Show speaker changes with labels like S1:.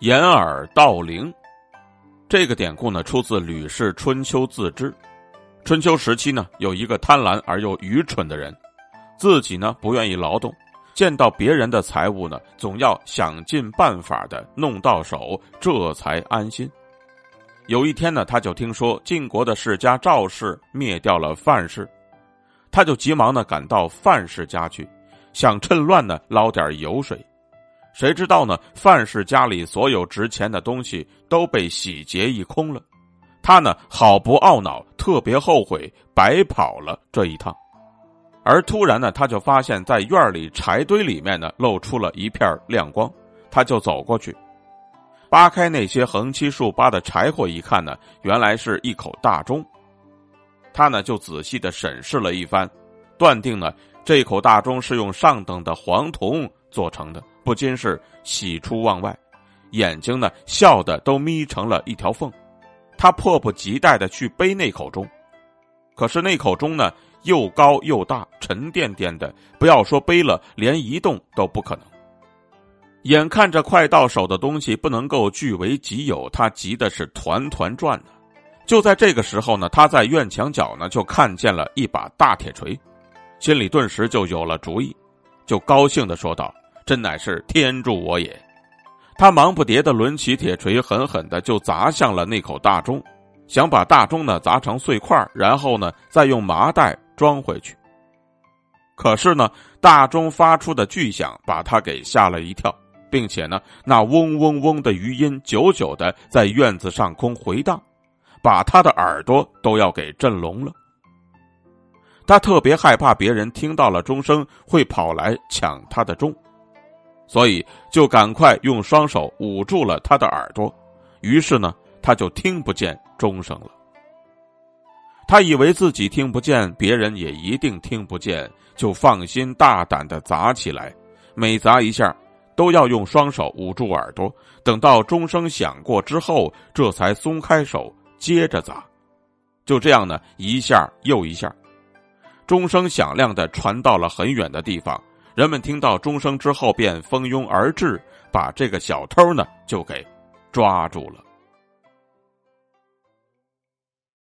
S1: 掩耳盗铃，这个典故呢，出自《吕氏春秋自知》。春秋时期呢，有一个贪婪而又愚蠢的人，自己呢不愿意劳动，见到别人的财物呢，总要想尽办法的弄到手，这才安心。有一天呢，他就听说晋国的世家赵氏灭掉了范氏，他就急忙呢赶到范氏家去，想趁乱呢捞点油水。谁知道呢？范氏家里所有值钱的东西都被洗劫一空了，他呢好不懊恼，特别后悔白跑了这一趟。而突然呢，他就发现，在院里柴堆里面呢露出了一片亮光，他就走过去，扒开那些横七竖八的柴火一看呢，原来是一口大钟。他呢就仔细的审视了一番，断定呢这口大钟是用上等的黄铜做成的。不禁是喜出望外，眼睛呢笑的都眯成了一条缝。他迫不及待的去背那口钟，可是那口钟呢又高又大，沉甸甸的，不要说背了，连移动都不可能。眼看着快到手的东西不能够据为己有，他急的是团团转呢。就在这个时候呢，他在院墙角呢就看见了一把大铁锤，心里顿时就有了主意，就高兴的说道。真乃是天助我也！他忙不迭的抡起铁锤，狠狠的就砸向了那口大钟，想把大钟呢砸成碎块，然后呢再用麻袋装回去。可是呢，大钟发出的巨响把他给吓了一跳，并且呢，那嗡嗡嗡的余音久久的在院子上空回荡，把他的耳朵都要给震聋了。他特别害怕别人听到了钟声会跑来抢他的钟。所以就赶快用双手捂住了他的耳朵，于是呢，他就听不见钟声了。他以为自己听不见，别人也一定听不见，就放心大胆的砸起来。每砸一下，都要用双手捂住耳朵，等到钟声响过之后，这才松开手，接着砸。就这样呢，一下又一下，钟声响亮的传到了很远的地方。人们听到钟声之后，便蜂拥而至，把这个小偷呢就给抓住了。